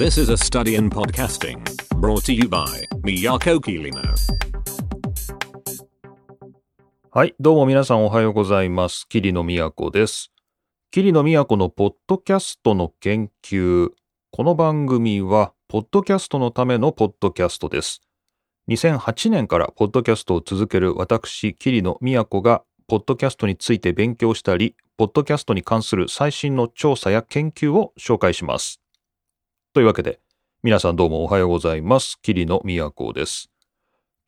This is a study in podcasting brought to you by Miyako Kirino. はい、どうも皆さんおはようございます。桐野都です。桐野都のポッドキャストの研究。この番組は、ポッドキャストのためのポッドキャストです。2008年からポッドキャストを続ける私、桐野都が、ポッドキャストについて勉強したり、ポッドキャストに関する最新の調査や研究を紹介します。というわけで、皆さんどうもおはようございます。桐野都です。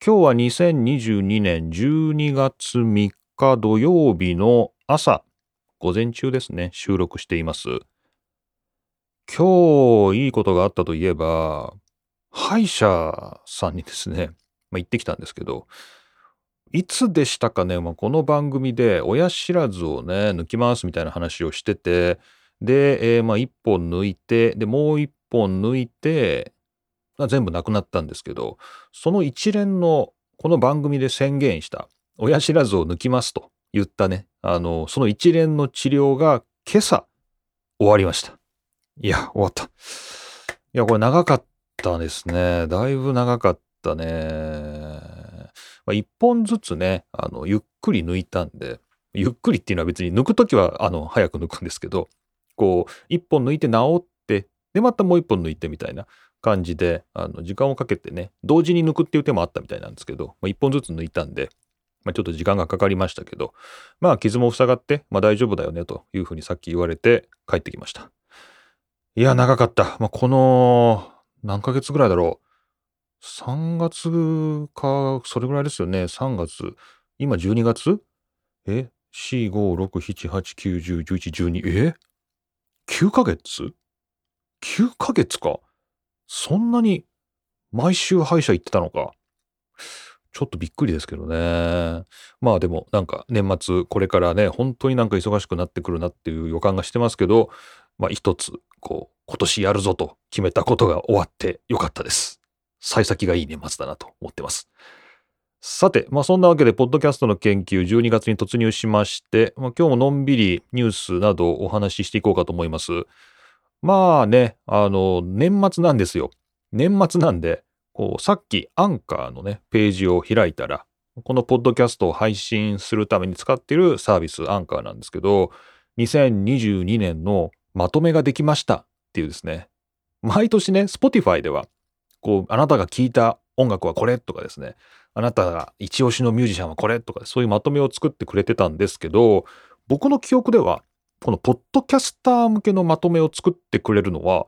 今日は2022年12月3日土曜日の朝、午前中ですね、収録しています。今日いいことがあったといえば、歯医者さんにですね、まあ、行ってきたんですけど、いつでしたかね、まあ、この番組で親知らずをね、抜きますみたいな話をしてて、で、えーまあ1本抜いて、で、もう1本抜いて、まあ全部なくなったんですけど、その一連のこの番組で宣言した親知らずを抜きますと言ったね、あの、その一連の治療が今朝終わりました。いや、終わった。いや、これ長かったですね。だいぶ長かったね。まあ、一本ずつね、あの、ゆっくり抜いたんで、ゆっくりっていうのは別に抜くときは、あの、早く抜くんですけど、こう、一本抜いて治って、で、またもう一本抜いてみたいな感じで、あの、時間をかけてね、同時に抜くっていう手もあったみたいなんですけど、まあ、一本ずつ抜いたんで、まあ、ちょっと時間がかかりましたけど、まあ、傷も塞がって、まあ大丈夫だよね、というふうにさっき言われて帰ってきました。いや、長かった。まあ、この、何ヶ月ぐらいだろう。3月か、それぐらいですよね。3月。今12月？え ?4、5、6、7、8、9、10、11、12。え ?9 ヶ月？?9 ヶ月か。そんなに毎週歯医者行ってたのか。ちょっとびっくりですけどね。まあでもなんか年末これからね、本当になんか忙しくなってくるなっていう予感がしてますけど、まあ一つ、こう、今年やるぞと決めたことが終わってよかったです。幸先がいい年末だなと思ってます。さて、まあそんなわけで、ポッドキャストの研究12月に突入しまして、まあ今日ものんびりニュースなどお話ししていこうかと思います。まあね、あの、年末なんですよ。年末なんで、こう、さっきアンカーのね、ページを開いたら、このポッドキャストを配信するために使っているサービスアンカーなんですけど、2022年のまとめができましたっていうですね。毎年ね、Spotify では、こう、あなたが聴いた音楽はこれとかですね、あなたが一押しのミュージシャンはこれとか、そういうまとめを作ってくれてたんですけど、僕の記憶では、このポッドキャスター向けのまとめを作ってくれるのは、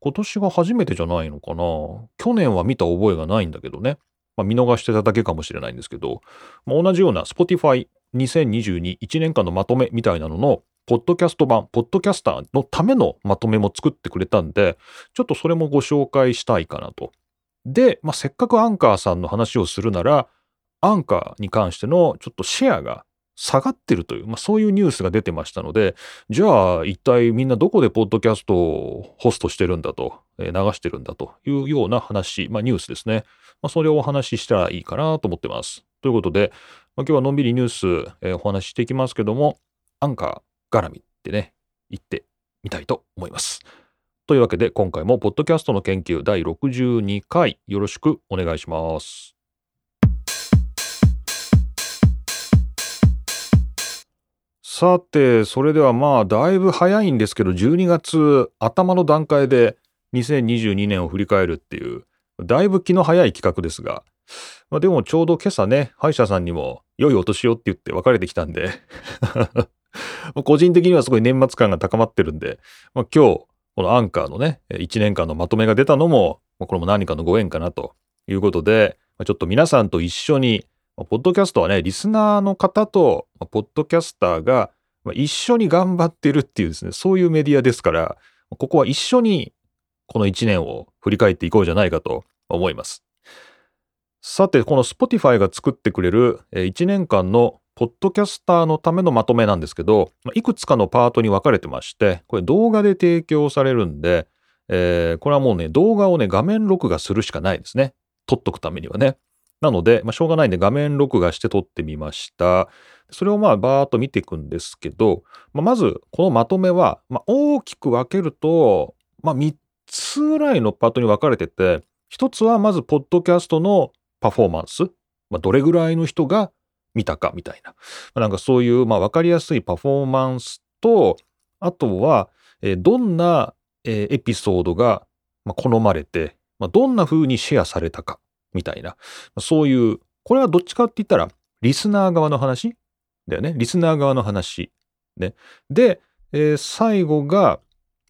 今年が初めてじゃないのかな。去年は見た覚えがないんだけどね。まあ、見逃してただけかもしれないんですけど、まあ、同じような Spotify 2022 1年間のまとめみたいなのの、ポッドキャスト版、ポッドキャスターのためのまとめも作ってくれたんで、ちょっとそれもご紹介したいかなと。で、まあ、せっかくアンカーさんの話をするなら、アンカーに関してのちょっとシェアが下がってるという、まあ、そういうニュースが出てましたので、じゃあ一体みんなどこでポッドキャストをホストしてるんだと、流してるんだというような話、まあ、ニュースですね。まあ、それをお話ししたらいいかなと思ってます。ということで、まあ、今日はのんびりニュース、えーお話ししていきますけども、アンカー絡みってね、言ってみたいと思います。というわけで今回もポッドキャストの研究第62回よろしくお願いします。さて、それではまあ、だいぶ早いんですけど、12月頭の段階で2022年を振り返るっていう、だいぶ気の早い企画ですが、まあ、でもちょうど今朝ね、歯医者さんにも、良いお年をって言って別れてきたんで、個人的にはすごい年末感が高まってるんで、まあ、今日、このアンカーのね、1年間のまとめが出たのも、これも何かのご縁かなということで、ちょっと皆さんと一緒に、ポッドキャストはね、リスナーの方と、ポッドキャスターが一緒に頑張ってるっていうですね、そういうメディアですから、ここは一緒にこの1年を振り返っていこうじゃないかと思います。さて、この Spotify が作ってくれる1年間のポッドキャスターのためのまとめなんですけど、いくつかのパートに分かれてまして、これ動画で提供されるんで、えーこれはもうね、動画をね、画面録画するしかないですね。撮っとくためにはね。なので、まあ、しょうがないんで画面録画して撮ってみました。それをまあバーっと見ていくんですけど、まあ、まずこのまとめは、まあ、大きく分けると、まあ、3つぐらいのパートに分かれてて、一つはまず、ポッドキャストのパフォーマンス。まあ、どれぐらいの人が見たかみたいな。まあ、なんかそういう、まあ、分かりやすいパフォーマンスと、あとは、え、どんな、エピソードが、好まれて、まあ、どんな風にシェアされたか、みたいな。そういう、これはどっちかって言ったら、リスナー側の話だよね。リスナー側の話。ね。で、えー、最後が、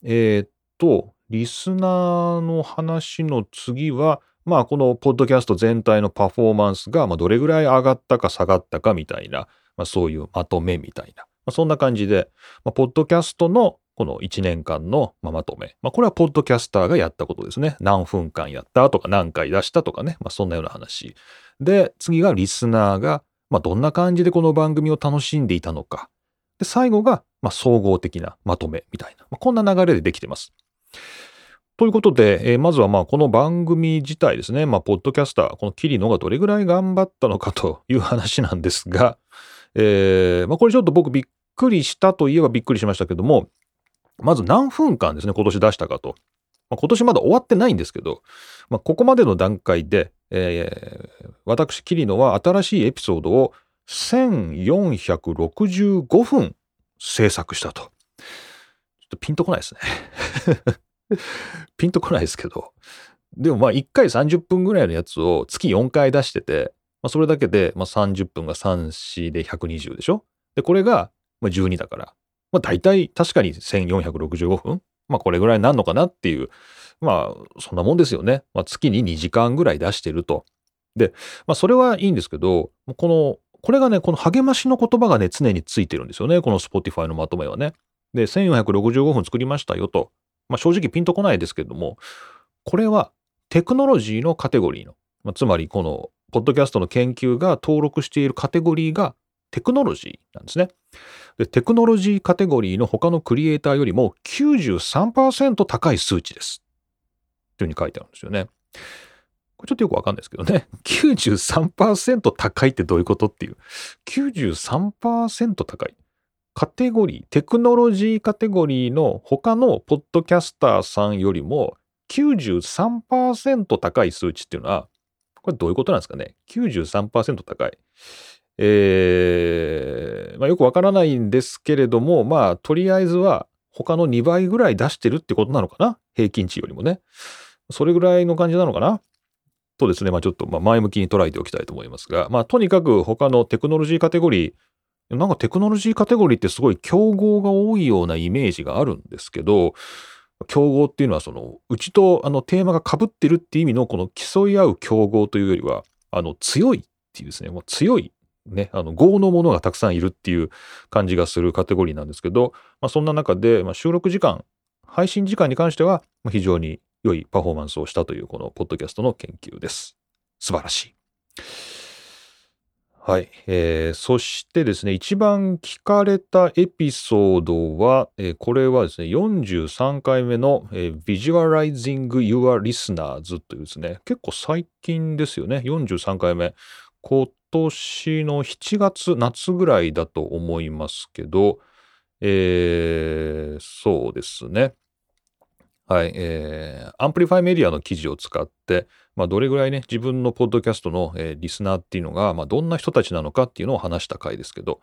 えー、っと、リスナーの話の次は、まあ、このポッドキャスト全体のパフォーマンスが、まあ、どれぐらい上がったか下がったかみたいな、まあ、そういうまとめみたいな。まあ、そんな感じで、まあ、ポッドキャストのこの1年間のまとめ。まあ、これはポッドキャスターがやったことですね。何分間やったとか何回出したとかね。まあ、そんなような話。で、次がリスナーが、まあ、どんな感じでこの番組を楽しんでいたのか。で、最後が、まあ、総合的なまとめみたいな。まあ、こんな流れでできてます。ということで、えー、まずはまあこの番組自体ですね、まあ、ポッドキャスター、このキリノがどれぐらい頑張ったのかという話なんですが、えー、まあ、これちょっと僕びっくりしたといえばびっくりしましたけども、まず何分間ですね、今年出したかと。まあ、今年まだ終わってないんですけど、まあ、ここまでの段階で、えー、私、キリノは新しいエピソードを1465分制作したと。ちょっとピンとこないですね ピンとこないですけど。でもまあ1回30分ぐらいのやつを月4回出してて、まあ、それだけでまあ30分が3、4で120でしょ？で、これがまあ12だから、まあ大体確かに1465分まあこれぐらいなんのかなっていう、まあそんなもんですよね。まあ月に2時間ぐらい出してると。で、まあそれはいいんですけど、この、これがね、この励ましの言葉がね、常についてるんですよね。この Spotify のまとめはね。で、1465分作りましたよと。まあ、正直ピンとこないですけども、これはテクノロジーのカテゴリーの、まあ、つまりこのポッドキャストの研究が登録しているカテゴリーがテクノロジーなんですね。でテクノロジーカテゴリーの他のクリエイターよりも93%高い数値です。というふうに書いてあるんですよね。これちょっとよくわかんないですけどね。93%高いってどういうことっていう。93%高い。カテゴリー、テクノロジーカテゴリーの他のポッドキャスターさんよりも93%高い数値っていうのは、これどういうことなんですかね ?93% 高い。えー、まあ、よくわからないんですけれども、まあ、とりあえずは他の2倍ぐらい出してるってことなのかな？平均値よりもね。それぐらいの感じなのかな？とですね、まあちょっとま前向きに捉えておきたいと思いますが、まあとにかく他のテクノロジーカテゴリー、なんかテクノロジーカテゴリーってすごい競合が多いようなイメージがあるんですけど、競合っていうのはその、うちとあのテーマが被ってるって意味のこの競い合う競合というよりは、あの強いっていうですね、もう強いね、あの、合のものがたくさんいるっていう感じがするカテゴリーなんですけど、まあ、そんな中で、まあ、収録時間、配信時間に関しては、非常に良いパフォーマンスをしたという、このポッドキャストの研究です。素晴らしい。はい。えー、そしてですね、一番聞かれたエピソードは、えー、これはですね、43回目の、えー、Visualizing Your Listeners というですね、結構最近ですよね、43回目。今年の7月、夏ぐらいだと思いますけど、えー、そうですね。はい、えー、アンプリファイメディアの記事を使って、まあ、どれぐらいね、自分のポッドキャストの、えー、リスナーっていうのが、まあ、どんな人たちなのかっていうのを話した回ですけど、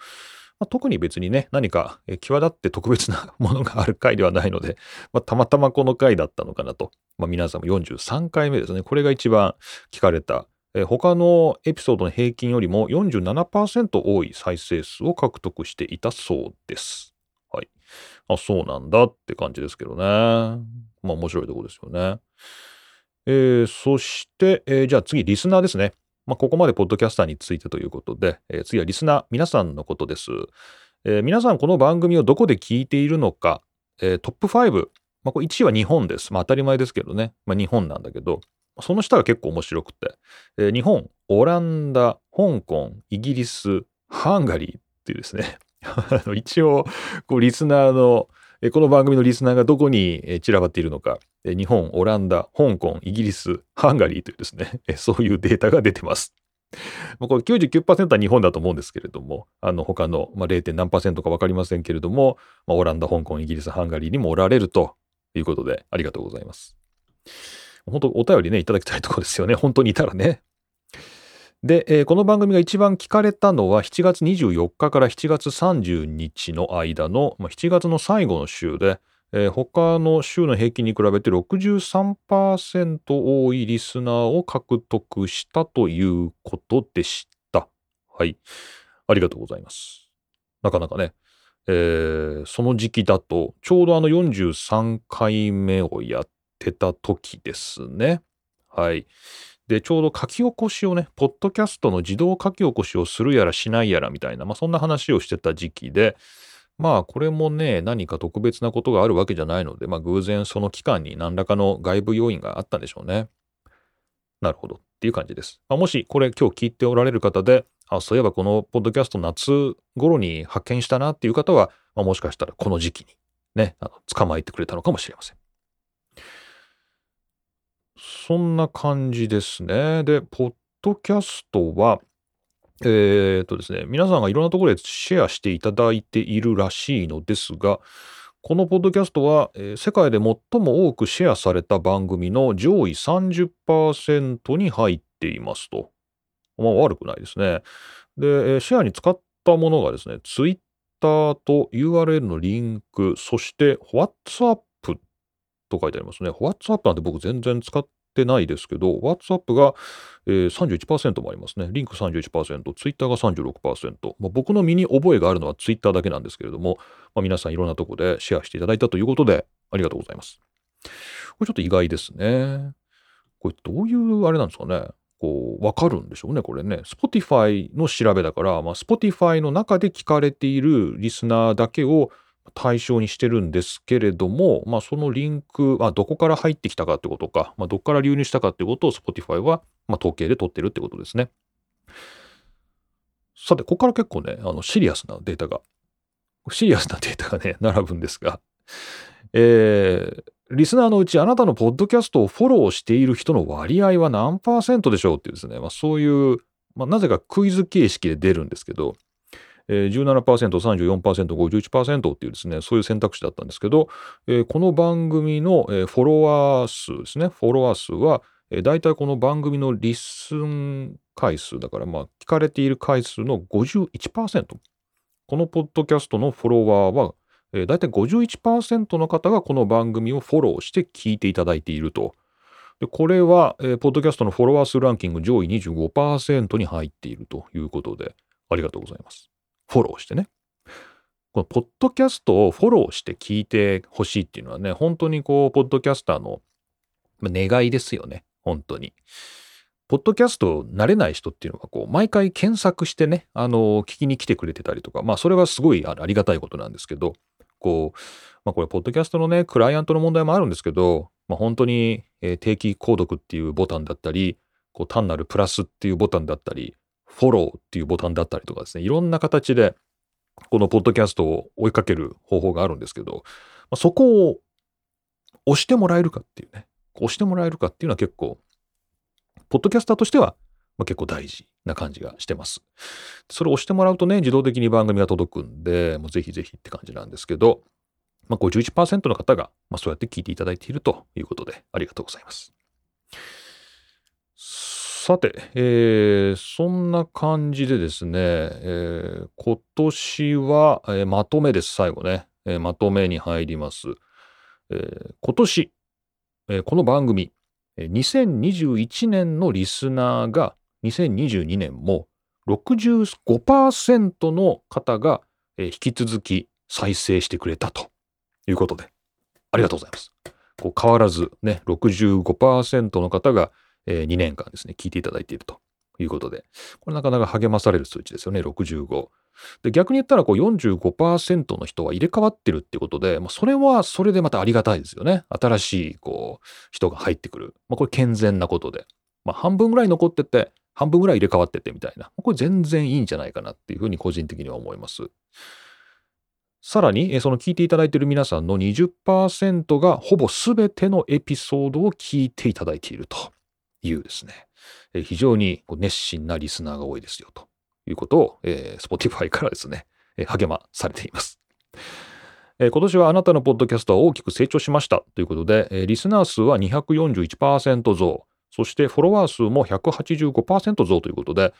まあ、特に別にね、何か、えー、際立って特別なものがある回ではないので、まあ、たまたまこの回だったのかなと。まあ、皆さんも43回目ですね。これが一番聞かれた、えー、他のエピソードの平均よりも47%多い再生数を獲得していたそうです。はい。あ、そうなんだって感じですけどね。まあ面白いところですよね。えー、そして、えー、じゃあ次、リスナーですね。まあ、ここまでポッドキャスターについてということで、えー、次はリスナー、皆さんのことです。えー、皆さん、この番組をどこで聞いているのか、えー、トップ5、まあ、これ1位は日本です。まあ、当たり前ですけどね。まあ、日本なんだけど、その下が結構面白くて、えー、日本、オランダ、香港、イギリス、ハンガリーっていうですね、一応、こう、リスナーの、この番組のリスナーがどこに散らばっているのか、日本、オランダ、香港、イギリス、ハンガリーというですね、そういうデータが出てます。これ99%は日本だと思うんですけれども、あの他の、まあ、0. 何か分かりませんけれども、まあ、オランダ、香港、イギリス、ハンガリーにもおられるということで、ありがとうございます。本当お便りね、いただきたいところですよね。本当にいたらね。で、えー、この番組が一番聞かれたのは7月24日から7月30日の間の、まあ、7月の最後の週で、えー、他の週の平均に比べて63%多いリスナーを獲得したということでした。はい。ありがとうございます。なかなかね、えー、その時期だと、ちょうどあの43回目をやっててた時ですね。はい。で、ちょうど書き起こしをね、ポッドキャストの自動書き起こしをするやらしないやらみたいな、まあそんな話をしてた時期で、まあこれもね、何か特別なことがあるわけじゃないので、まあ偶然その期間に何らかの外部要因があったんでしょうね。なるほどっていう感じです。まあ、もしこれ今日聞いておられる方で、あ、そういえばこのポッドキャスト夏頃に発見したなっていう方は、まあ、もしかしたらこの時期にね、あの捕まえてくれたのかもしれません。そんな感じですね。で、ポッドキャストは、えー、っとですね、皆さんがいろんなところでシェアしていただいているらしいのですが、このポッドキャストは、えー、世界で最も多くシェアされた番組の上位30%に入っていますと。まあ悪くないですね。で、シェアに使ったものがですね、Twitter と URL のリンク、そして WhatsApp と書いてありますね。WhatsApp なんて僕全然使ってないですけど、WhatsApp が、えー、31%もありますね。リンク31%、Twitter が36%。まあ、僕の身に覚えがあるのは Twitter だけなんですけれども、まあ、皆さんいろんなとこでシェアしていただいたということで、ありがとうございます。これちょっと意外ですね。これどういうあれなんですかね。こう、わかるんでしょうね、これね。Spotify の調べだから、まあ、Spotify の中で聞かれているリスナーだけを対象にしてるんですけれども、まあ、そのリンク、まあ、どこから入ってきたかってことか、まあ、どこから流入したかってことを Spotify は、まあ、統計で取ってるってことですね。さて、ここから結構ね、あのシリアスなデータが、シリアスなデータがね、並ぶんですが、えー、リスナーのうちあなたのポッドキャストをフォローしている人の割合は何パーセントでしょうっていうですね、まあ、そういう、まあ、なぜかクイズ形式で出るんですけど、えー、17%、34%、51%っていうですね、そういう選択肢だったんですけど、えー、この番組の、えー、フォロワー数ですね、フォロワー数は、えー、大体この番組のリッスン回数だから、まあ、聞かれている回数の51%。このポッドキャストのフォロワーは、えー、大体51%の方がこの番組をフォローして聞いていただいていると。でこれは、えー、ポッドキャストのフォロワー数ランキング上位25%に入っているということで、ありがとうございます。フォローしてね。このポッドキャストをフォローして聞いてほしいっていうのはね、本当にこう、ポッドキャスターの願いですよね。本当に。ポッドキャスト慣れない人っていうのがこう、毎回検索してね、あの、聞きに来てくれてたりとか、まあ、それはすごいありがたいことなんですけど、こう、まあ、これ、ポッドキャストのね、クライアントの問題もあるんですけど、まあ、本当に、え、定期購読っていうボタンだったり、こう単なるプラスっていうボタンだったり、フォローっていうボタンだったりとかですね、いろんな形で、このポッドキャストを追いかける方法があるんですけど、ま、そこを押してもらえるかっていうね、押してもらえるかっていうのは結構、ポッドキャスターとしては、ま、結構大事な感じがしてます。それを押してもらうとね、自動的に番組が届くんで、もうぜひぜひって感じなんですけど、まあ、51%の方が、ま、そうやって聞いていただいているということで、ありがとうございます。さて、えー、そんな感じでですね、えー、今年は、えー、まとめです、最後ね、えまとめに入ります。え今年、えこの番組、2021年のリスナーが2022年も65%の方が、引き続き再生してくれたということで、ありがとうございます。こう変わらずね、65%の方がえー、2年間ですね、聞いていただいているということで、これなかなか励まされる数値ですよね、65。で逆に言ったらこう45%の人は入れ替わってるってことで、まあ、それはそれでまたありがたいですよね。新しいこう人が入ってくる。まあ、これ健全なことで。まあ、半分ぐらい残ってて、半分ぐらい入れ替わっててみたいな。これ全然いいんじゃないかなっていうふうに個人的には思います。さらに、その聞いていただいている皆さんの20%がほぼ全てのエピソードを聞いていただいていると。いうですね、え非常に熱心なリスナーが多いですよということを、えー、Spotify からですね、え励まされています。え今年はあなたのポッドキャストは大きく成長しましたということで、えリスナー数は241%増、そしてフォロワー数も185%増ということで、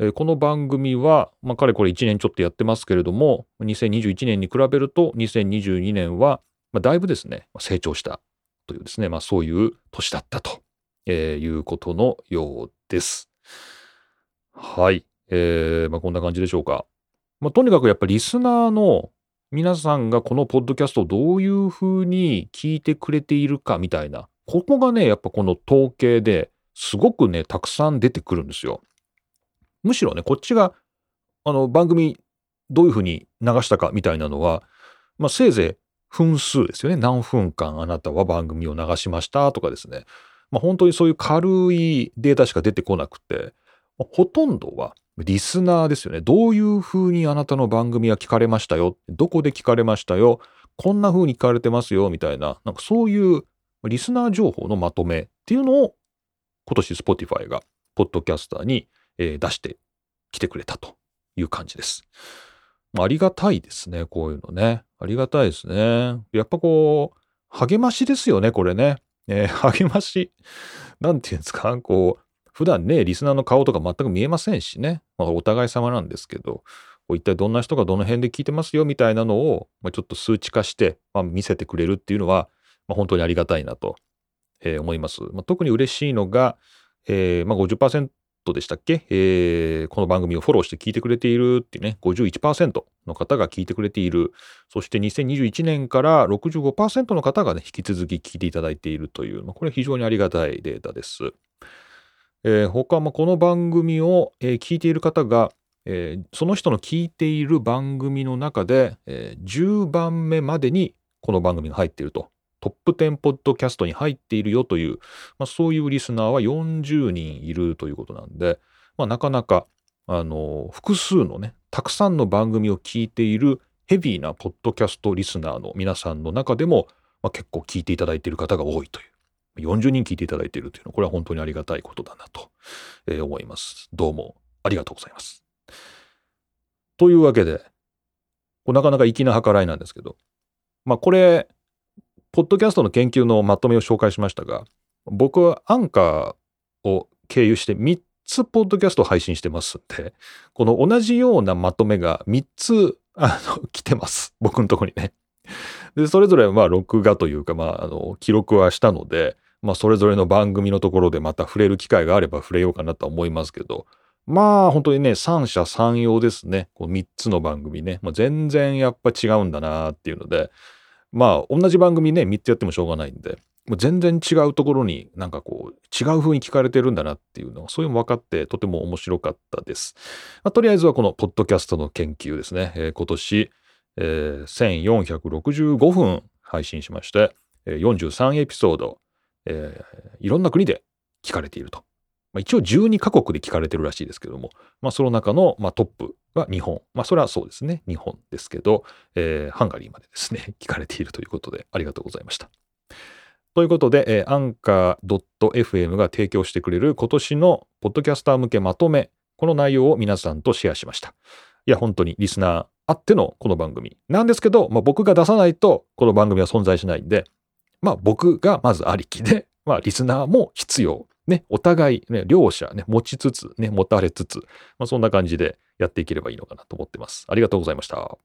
えこの番組は、まあ、かれこれ1年ちょっとやってますけれども、2021年に比べると2022年は、まあ、だいぶですね、成長したというですね、まあ、そういう年だったと、えーいうことのようです。はい。えーまあ、こんな感じでしょうか。まあ、とにかくやっぱりリスナーの皆さんがこのポッドキャストをどういうふうに聞いてくれているかみたいな、ここがね、やっぱこの統計ですごくね、たくさん出てくるんですよ。むしろね、こっちが、あの、番組どういうふうに流したかみたいなのは、まあ、せいぜい分数ですよね。何分間あなたは番組を流しましたとかですね。まあ、本当にそういう軽いデータしか出てこなくて、まあほとんどはリスナーですよね。どういうふうにあなたの番組は聞かれましたよ？どこで聞かれましたよ？こんな風に聞かれてますよ？みたいな、なんかそういうリスナー情報のまとめっていうのを今年 Spotify がポッドキャスターに、出してきてくれたという感じです。ありがたいですね。こういうのね。ありがたいですね。やっぱこう、励ましですよね、これね。えー励まし？なんていうんですか、こう、普段ね、リスナーの顔とか全く見えませんしね。まあ、お互い様なんですけど、一体どんな人がどの辺で聞いてますよみたいなのを、まあ、ちょっと数値化して、まあ、見せてくれるっていうのは、まあ、本当にありがたいなと、えー思います。まあ、特に嬉しいのが、えーまあ、でしたっけ、えーこの番組をフォローして聞いてくれているっていうね、51%の方が聞いてくれている。そして2021年から65%の方がね、引き続き聞いていただいているという、まあ、これ非常にありがたいデータです。えー他、まあ、この番組を、えー聞いている方が、えーその人の聞いている番組の中で、えー10番目までにこの番組が入っていると。トップ10ポッドキャストに入っているよという、まあ、そういうリスナーは40人いるということなんで、まあ、なかなか、あの複数のね、たくさんの番組を聞いているヘビーなポッドキャストリスナーの皆さんの中でも、まあ、結構聞いていただいている方が多いという。40人聞いていただいているというのは、これは本当にありがたいことだなと、えー思います。どうもありがとうございます。というわけで、なかなか粋な計らいなんですけど、まあこれ、ポッドキャストの研究のまとめを紹介しましたが、僕はアンカーを経由して3つポッドキャストを配信してますんで、この同じようなまとめが3つ、あの、来てます。僕のところにね。で、それぞれまあ録画というか、まあ、あの、記録はしたので、まあ、それぞれの番組のところでまた触れる機会があれば触れようかなとは思いますけど、まあ、本当にね、三者三様ですね。こう3つの番組ね。まあ、全然やっぱ違うんだなっていうので、まあ、同じ番組ね、3つやってもしょうがないんで、もう全然違うところになんかこう、違う風に聞かれてるんだなっていうのが、そういうの分かってとても面白かったです。まあ、とりあえずはこのポッドキャストの研究ですね。えー今年、えー1465分配信しまして、43エピソード、えーいろんな国で聞かれていると。まあ、一応12カ国で聞かれてるらしいですけども、まあ、その中の、まあ、トップは日本。まあ、それはそうですね。日本ですけど、えーハンガリーまでですね、聞かれているということで、ありがとうございました。ということで、えー、アンカー .fm が提供してくれる今年のポッドキャスター向けまとめ、この内容を皆さんとシェアしました。いや、本当にリスナーあってのこの番組なんですけど、まあ、僕が出さないとこの番組は存在しないんで、まあ僕がまずありきで、まあリスナーも必要。ね、お互い、ね、両者ね、持ちつつ、ね、持たれつつ、まあそんな感じでやっていければいいのかなと思ってます。ありがとうございました。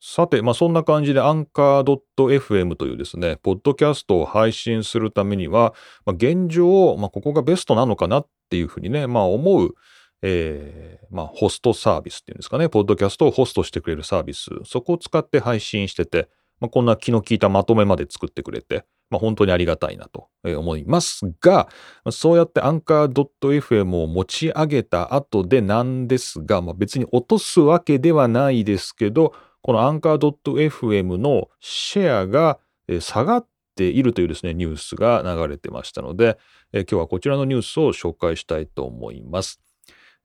さて、まあそんな感じでアンカー .fm というですね、ポッドキャストを配信するためには、まあ、現状、まあここがベストなのかなっていうふうにね、まあ思うえーまあ、ホストサービスっていうんですかね、ポッドキャストをホストしてくれるサービス、そこを使って配信してて、まあ、こんな気の利いたまとめまで作ってくれて、まあ、本当にありがたいなと思いますが、そうやってアンカー .fm を持ち上げた後でなんですが、まあ、別に落とすわけではないですけど、このアンカー .fm のシェアが下がっているというですね、ニュースが流れてましたので、え今日はこちらのニュースを紹介したいと思います。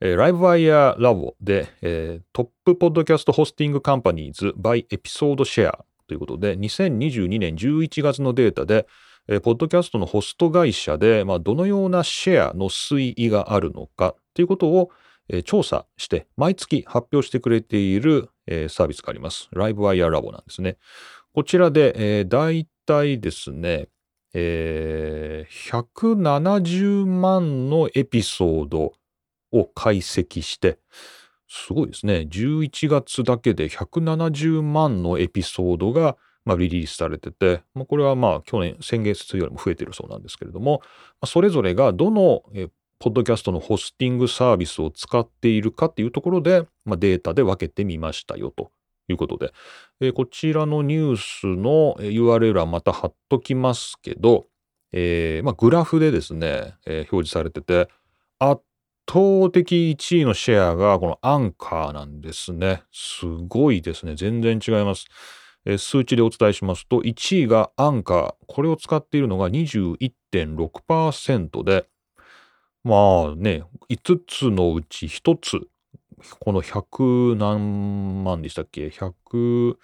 えー、LiveWire Labo で、えートップポッドキャストホスティングカンパニーズ by エピソードシェアということで、2022年11月のデータで、えーポッドキャストのホスト会社で、まあ、どのようなシェアの推移があるのかということを、えー調査して毎月発表してくれている、えーサービスがあります。ライブワイヤーラボなんですね。こちらで、えー、大体ですね、えー170万のエピソードを解析して、すごいですね。11月だけで170万のエピソードが、まあ、リリースされてて、まあ、これはまあ去年、先月よりも増えてるそうなんですけれども、まあそれぞれがどの、えポッドキャストのホスティングサービスを使っているかっていうところで、まあ、データで分けてみましたよということで、えーこちらのニュースの URL はまた貼っときますけど、えーまあ、グラフでですね、えー表示されてて、圧倒的1位のシェアがこのアンカーなんですね。すごいですね。全然違います。数値でお伝えしますと、1位がアンカー。これを使っているのが21.6%で、まあね、5つのうち1つ、この100何万でしたっけ ?100、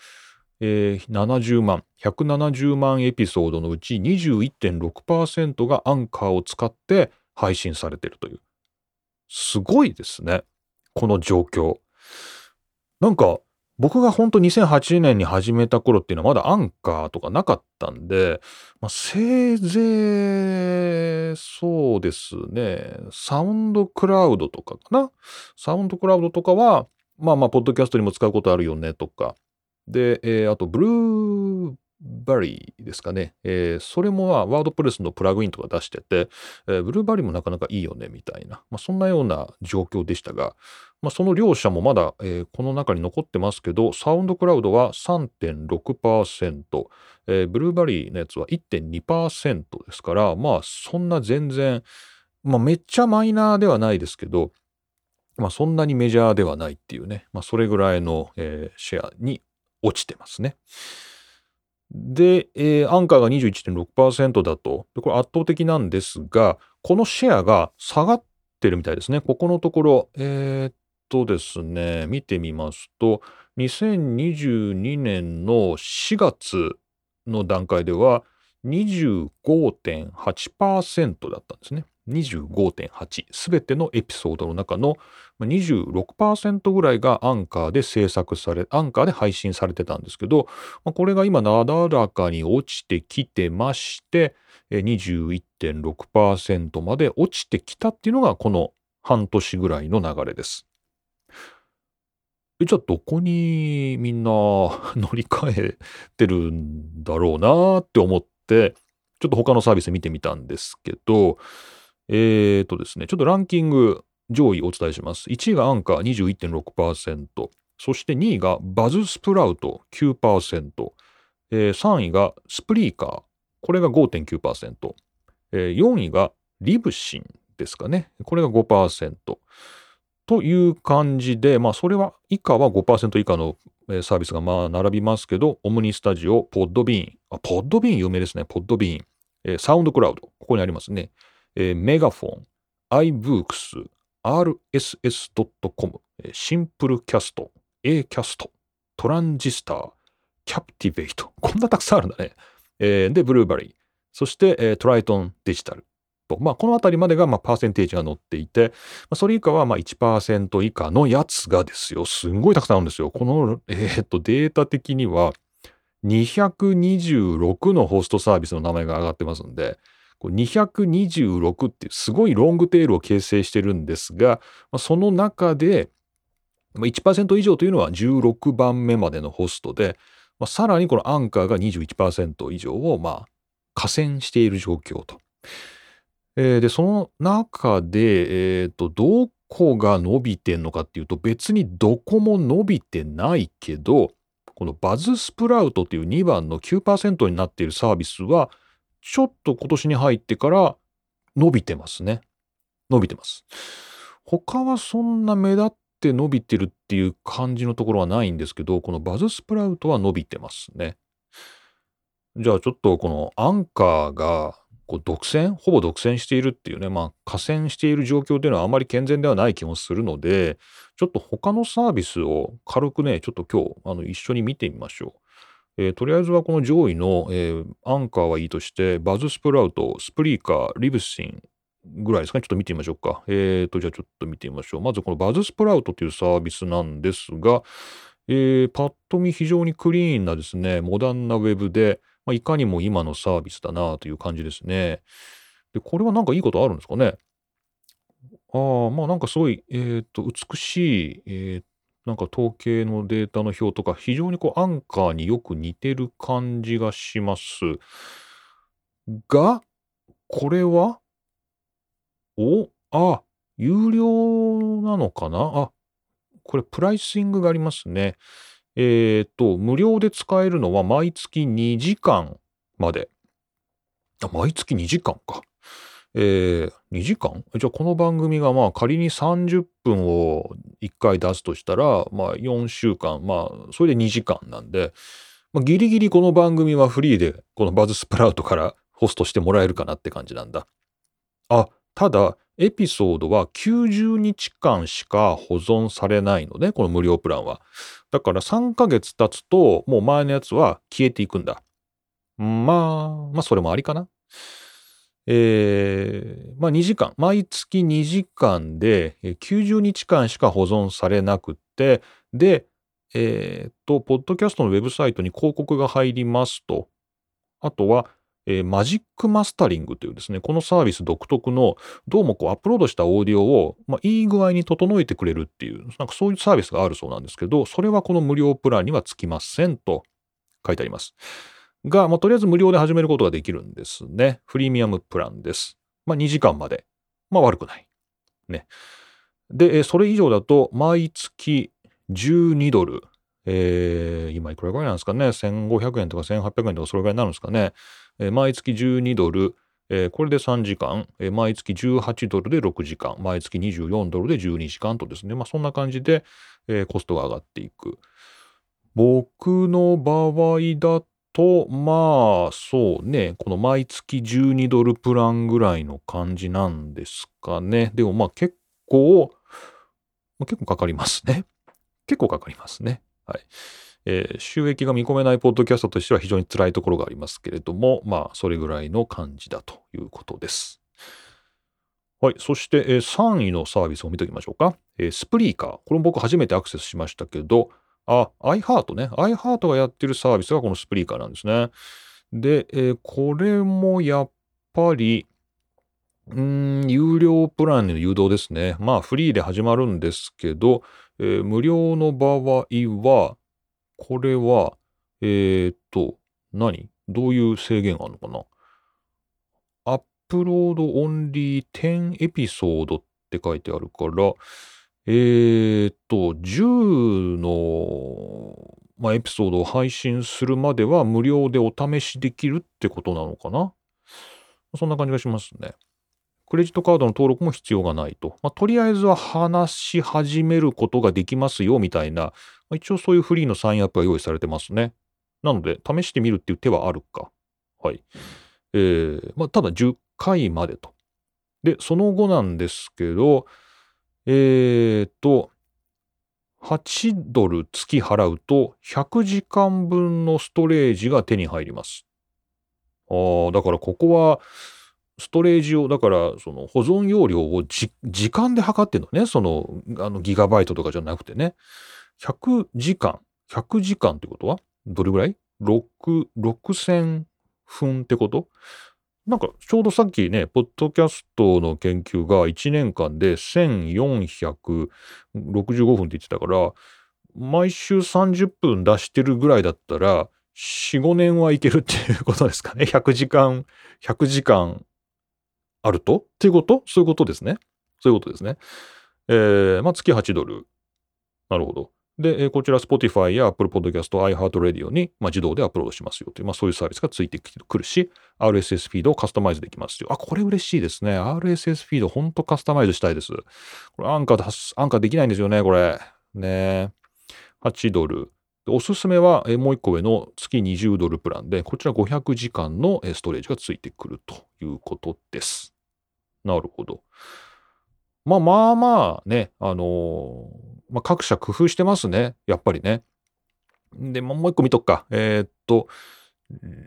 えー70万、170万エピソードのうち21.6%がアンカーを使って配信されているという。すごいですね。この状況。なんか、僕が本当2008年に始めた頃っていうのはまだアンカーとかなかったんで、まあ、せいぜい、そうですね、サウンドクラウドとかかな。サウンドクラウドとかは、まあまあ、ポッドキャストにも使うことあるよねとか。で、えーあと、ブルーバリーですかね。えーそれもワードプレスのプラグインとか出してて、えーブルーバリーもなかなかいいよねみたいな、まあ、そんなような状況でしたが、まあ、その両者もまだ、えーこの中に残ってますけど、サウンドクラウドは3.6%、えーブルーバリーのやつは1.2%ですから、まあそんな全然、まあめっちゃマイナーではないですけど、まあそんなにメジャーではないっていうね、まあそれぐらいの、えーシェアに落ちてますね。で、えーアンカーが21.6%だと。これ圧倒的なんですが、このシェアが下がってるみたいですね。ここのところ、えーっとですね、見てみますと、2022年の4月の段階では25.8%だったんですね。25.8。すべてのエピソードの中の26%ぐらいがアンカーで制作され、アンカーで配信されてたんですけど、これが今なだらかに落ちてきてまして、21.6%まで落ちてきたっていうのがこの半年ぐらいの流れです。えじゃあどこにみんな乗り換えてるんだろうなって思って、ちょっと他のサービス見てみたんですけど、えーとですね、ちょっとランキング上位お伝えします。1位がアンカー21.6%、そして2位がバズスプラウト9%、えー3位がスプリーカー、これが5.9%、えー4位がリブシンですかね、これが5%。という感じで、まあ、それは以下は5%以下のサービスがまあ並びますけど、オムニスタジオ、ポッドビーン、あ、ポッドビーン有名ですね、ポッドビーン、えーサウンドクラウド、ここにありますね、えーメガフォン、iBooks、RSS.com、シンプルキャスト、A キャスト、トランジスター、キャプティベイト、こんなたくさんあるんだね。えーで、ブルーバリー、そして、えートライトンデジタルと、まあ、このあたりまでがまあパーセンテージが載っていて、まあ、それ以下はまあ1%以下のやつがですよ、すんごいたくさんあるんですよ。この、えーっと、データ的には、226のホストサービスの名前が上がってますんで、226っていうすごいロングテールを形成してるんですが、その中で、1%以上というのは16番目までのホストで、まあ、さらにこのアンカーが21%以上をまあ加戦している状況と。で、その中で、えっ、と、どこが伸びてんのかっていうと、別にどこも伸びてないけど、このバズスプラウトっていう2番の9%になっているサービスは、ちょっと今年に入ってから伸びてますね。伸びてます。他はそんな目立って伸びてるっていう感じのところはないんですけど、このバズスプラウトは伸びてますね。じゃあちょっとこのアンカーがこう独占ほぼ独占しているっていうね、まあ、寡占している状況っていうのはあまり健全ではない気もするので、ちょっと他のサービスを軽くね、ちょっと今日あの一緒に見てみましょう。えーとりあえずはこの上位の、えーアンカーはいいとして、バズスプラウト、スプリーカー、リブシン、ぐらいですかね。ちょっと見てみましょうか。えーと、じゃあちょっと見てみましょう。まずこのバズスプラウトというサービスなんですが、えー、パッと見非常にクリーンなですね、モダンなウェブで、まあ、いかにも今のサービスだなという感じですね。で、これはなんかいいことあるんですかね？ああ、まあなんかすごい、えーと、美しい、えー、なんか統計のデータの表とか、非常にこうアンカーによく似てる感じがします。が、これはお、あ、有料なのかな？あ、これプライシングがありますね。えっ、と、無料で使えるのは毎月2時間まで。あ、毎月2時間か。えー、2時間？じゃあこの番組がまあ仮に30分を1回出すとしたら、まあ4週間、まあそれで2時間なんで、まあ、ギリギリこの番組はフリーでこのバズスプラウトからホストしてもらえるかなって感じなんだ。あ、ただ、エピソードは90日間しか保存されないのね、この無料プランは。だから3ヶ月経つと、もう前のやつは消えていくんだ。まあ、まあそれもありかな。えー、まあ2時間、毎月2時間で90日間しか保存されなくって、で、えっ、と、ポッドキャストのウェブサイトに広告が入りますと。あとは、えー、マジックマスタリングというですね、このサービス独特の、どうもこうアップロードしたオーディオを、まあ、いい具合に整えてくれるっていう、なんかそういうサービスがあるそうなんですけど、それはこの無料プランにはつきませんと書いてあります。が、まあ、とりあえず無料で始めることができるんですね。フリミアムプランです。まあ、2時間まで。まあ、悪くない。ね。で、それ以上だと、毎月12ドル。えー、今いくらぐらいなんですかね。1500円とか1800円とかそれぐらいになるんですかね。えー、毎月12ドル。えー、これで3時間、えー、毎月18ドルで6時間、毎月24ドルで12時間とですね、まあそんな感じで、えー、コストが上がっていく。僕の場合だとと、まあ、そうね、この毎月12ドルプランぐらいの感じなんですかね。でもまあ結構、まあ、結構かかりますね。結構かかりますね。はい。えー、収益が見込めないポッドキャストとしては非常に辛いところがありますけれども、まあ、それぐらいの感じだということです。はい。そして、えー、3位のサービスを見ておきましょうか。えー、スプリーカー。これも僕初めてアクセスしましたけど、あ、iHeart ね。iHeart がやってるサービスがこのスプリーカーなんですね。で、えー、これもやっぱり、うーん、有料プランの誘導ですね。まあ、フリーで始まるんですけど、えー、無料の場合は、これは、えー、っと、何？どういう制限があるのかな？アップロードオンリー10エピソードって書いてあるから、えー、っと、10の、まあ、エピソードを配信するまでは無料でお試しできるってことなのかな？そんな感じがしますね。クレジットカードの登録も必要がないと。まあ、とりあえずは話し始めることができますよみたいな、まあ、一応そういうフリーのサインアップが用意されてますね。なので、試してみるっていう手はあるか。はい。えー、まあ、ただ10回までと。で、その後なんですけど、えーと、8ドル月払うと100時間分のストレージが手に入ります。ああ、だからここは、ストレージを、だから、その保存容量を時間で測ってんのね。その、あの、ギガバイトとかじゃなくてね。100時間。100時間ってことはどれぐらい ?6、6000分ってこと？なんかちょうどさっきね、ポッドキャストの研究が1年間で1465分って言ってたから、毎週30分出してるぐらいだったら、4、5年はいけるっていうことですかね？100時間、100時間あると？っていうこと？そういうことですね。そういうことですね。えー、まあ月8ドル。なるほど。で、こちら Spotify や Apple Podcast、iHeartRadio に、まあ、自動でアップロードしますよという、まあ、そういうサービスがついてくるし、RSS フィードをカスタマイズできますよ。あ、これ嬉しいですね。RSS フィードほんとカスタマイズしたいです。これアンカーアンカーできないんですよね、これ。ね8ドル。おすすめは、もう一個上の月20ドルプランで、こちら500時間のストレージがついてくるということです。なるほど。まあまあまあね、あのまあ、各社工夫してますね。やっぱりね。で、もう一個見とくか。えー、っと、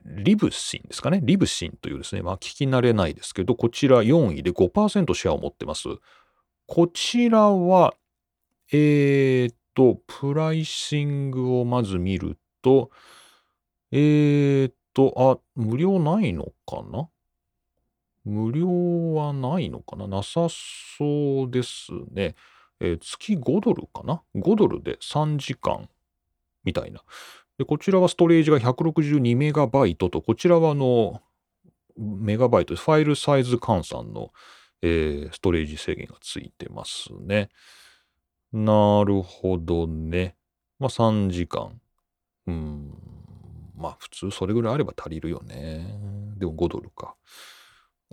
リブシンですかね。リブシンというですね、まあ聞き慣れないですけど、こちら4位で5%シェアを持ってます。こちらは、えー、っと、プライシングをまず見ると、えー、っと、あ、無料ないのかな？無料はないのかな？なさそうですね。えー、月5ドルかな ?5 ドルで3時間みたいな。で、こちらはストレージが162メガバイトと、こちらはあの、メガバイト。ファイルサイズ換算の、えー、ストレージ制限がついてますね。なるほどね。まあ3時間。うん。まあ普通それぐらいあれば足りるよね。でも5ドルか。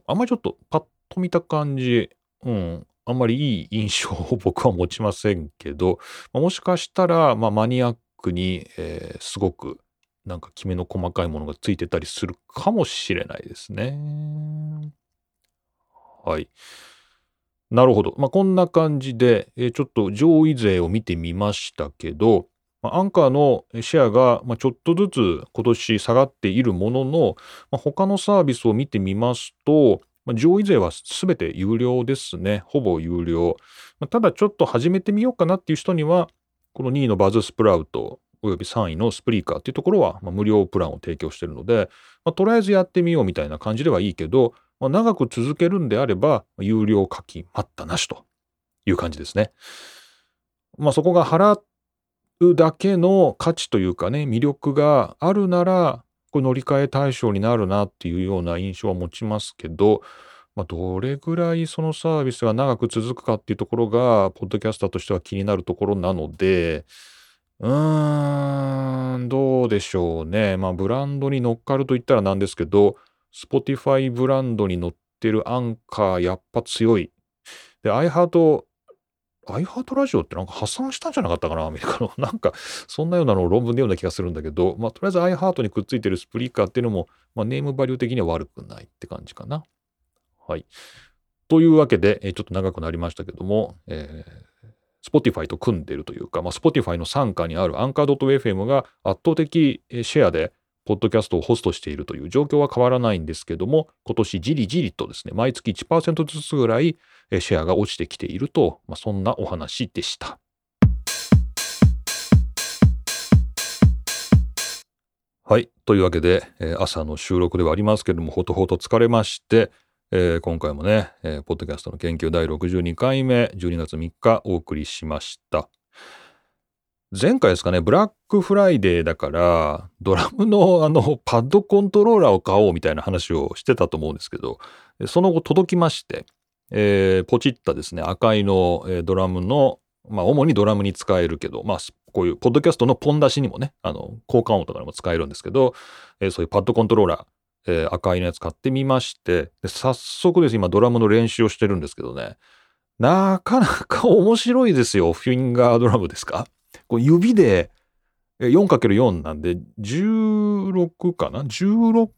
あんまりちょっとパッと見た感じ、うん、あんまりいい印象を僕は持ちませんけど、もしかしたら、まあ、マニアックに、えー、すごくなんかきめの細かいものがついてたりするかもしれないですね。はい。なるほど。まあ、こんな感じで、えー、ちょっと上位勢を見てみましたけど、まあ、アンカーのシェアが、まあ、ちょっとずつ今年下がっているものの、まあ、他のサービスを見てみますと、まあ、上位税は全て有料ですね。ほぼ有料。まあ、ただちょっと始めてみようかなっていう人には、この2位のバズスプラウトおよび3位のスプリーカーっていうところは、まあ、無料プランを提供してるので、まあ、とりあえずやってみようみたいな感じではいいけど、まあ、長く続けるんであれば、有料課金待ったなしという感じですね。まあそこが払うだけの価値というかね、魅力があるなら、これ乗り換え対象になるなっていうような印象は持ちますけど、まあ、どれぐらいそのサービスが長く続くかっていうところが、ポッドキャスターとしては気になるところなので、うーん、どうでしょうね。まあ、ブランドに乗っかると言ったらなんですけど、Spotify ブランドに乗ってるアンカー、やっぱ強い。で、iHeart アイハートラジオってなんか破産したんじゃなかったかな？アメリカの。なんか、そんなようなのを論文で読んだ気がするんだけど、まあ、とりあえずアイハートにくっついてるスプリーカーっていうのも、まあ、ネームバリュー的には悪くないって感じかな。はい。というわけで、えちょっと長くなりましたけども、えー、Spotify と組んでるというか、まあ、Spotify の傘下にある Anchor.fm が圧倒的シェアで、ポッドキャストをホストしているという状況は変わらないんですけども、今年じりじりとですね、毎月1%ずつぐらいシェアが落ちてきていると、まあ、そんなお話でした。はい。というわけで、朝の収録ではありますけども、ほとほと疲れまして、えー、今回もね、えー、ポッドキャストの研究第62回目、12月3日お送りしました。前回ですかね、ブラックフライデーだから、ドラムのあの、パッドコントローラーを買おうみたいな話をしてたと思うんですけど、その後届きまして、えー、ポチったですね、赤いの、えー、ドラムの、まあ、主にドラムに使えるけど、まあ、こういうポッドキャストのポン出しにもね、あの、交換音とかでも使えるんですけど、えー、そういうパッドコントローラー、えー、赤いのやつ買ってみまして、で早速です、今ドラムの練習をしてるんですけどね、なかなか面白いですよ、フィンガードラムですか？こう指で 4×4 なんで16かな ?16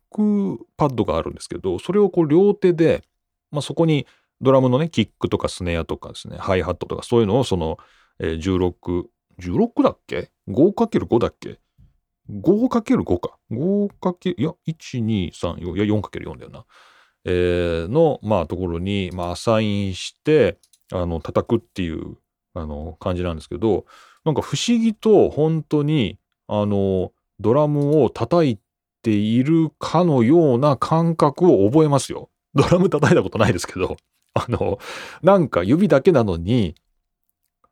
パッドがあるんですけど、それをこう両手で、まあ、そこにドラムのね、キックとかスネアとかですね、ハイハットとかそういうのをその、16、16だっけ ?5×5 だっけ ?5×5 か。5× いや、1、2、3、4、いや、4×4 だよな。えー、の、まあ、ところに、まあ、アサインして、あの、叩くっていう、あの、感じなんですけど、なんか不思議と本当に、あの、ドラムを叩いているかのような感覚を覚えますよ。ドラム叩いたことないですけど、あの、なんか指だけなのに、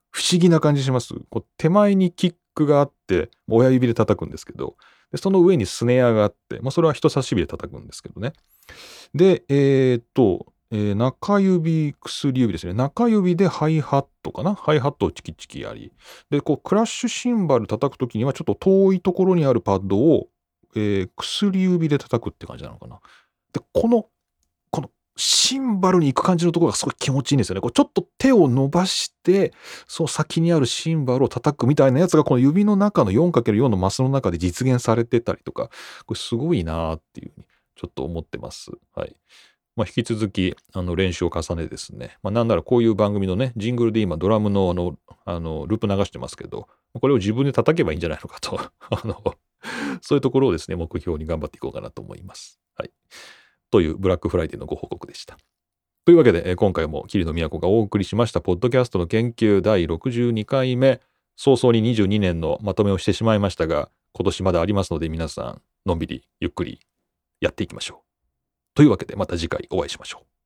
不思議な感じします。こう手前にキックがあって、親指で叩くんですけど、でその上にスネアがあって、まあ、それは人差し指で叩くんですけどね。で、えー、っと、えー、中指、薬指ですね。中指でハイハットかな？ハイハットをチキチキやり。で、こう、クラッシュシンバル叩くときには、ちょっと遠いところにあるパッドを、えー、薬指で叩くって感じなのかな。で、この、このシンバルに行く感じのところがすごい気持ちいいんですよね。こうちょっと手を伸ばして、その先にあるシンバルを叩くみたいなやつが、この指の中の 4×4 のマスの中で実現されてたりとか、これすごいなーっていうふうに、ちょっと思ってます。はい。まあ、引き続きあの練習を重ねですね、まあ、なんならこういう番組のね、ジングルで今ドラムのあのあのループ流してますけど、これを自分で叩けばいいんじゃないのかと あの、そういうところをですね、目標に頑張っていこうかなと思います。はい。というブラックフライデーのご報告でした。というわけで、今回も桐野都がお送りしましたポッドキャストの研究第62回目、早々に22年のまとめをしてしまいましたが、今年まだありますので皆さん、のんびりゆっくりやっていきましょう。というわけでまた次回お会いしましょう。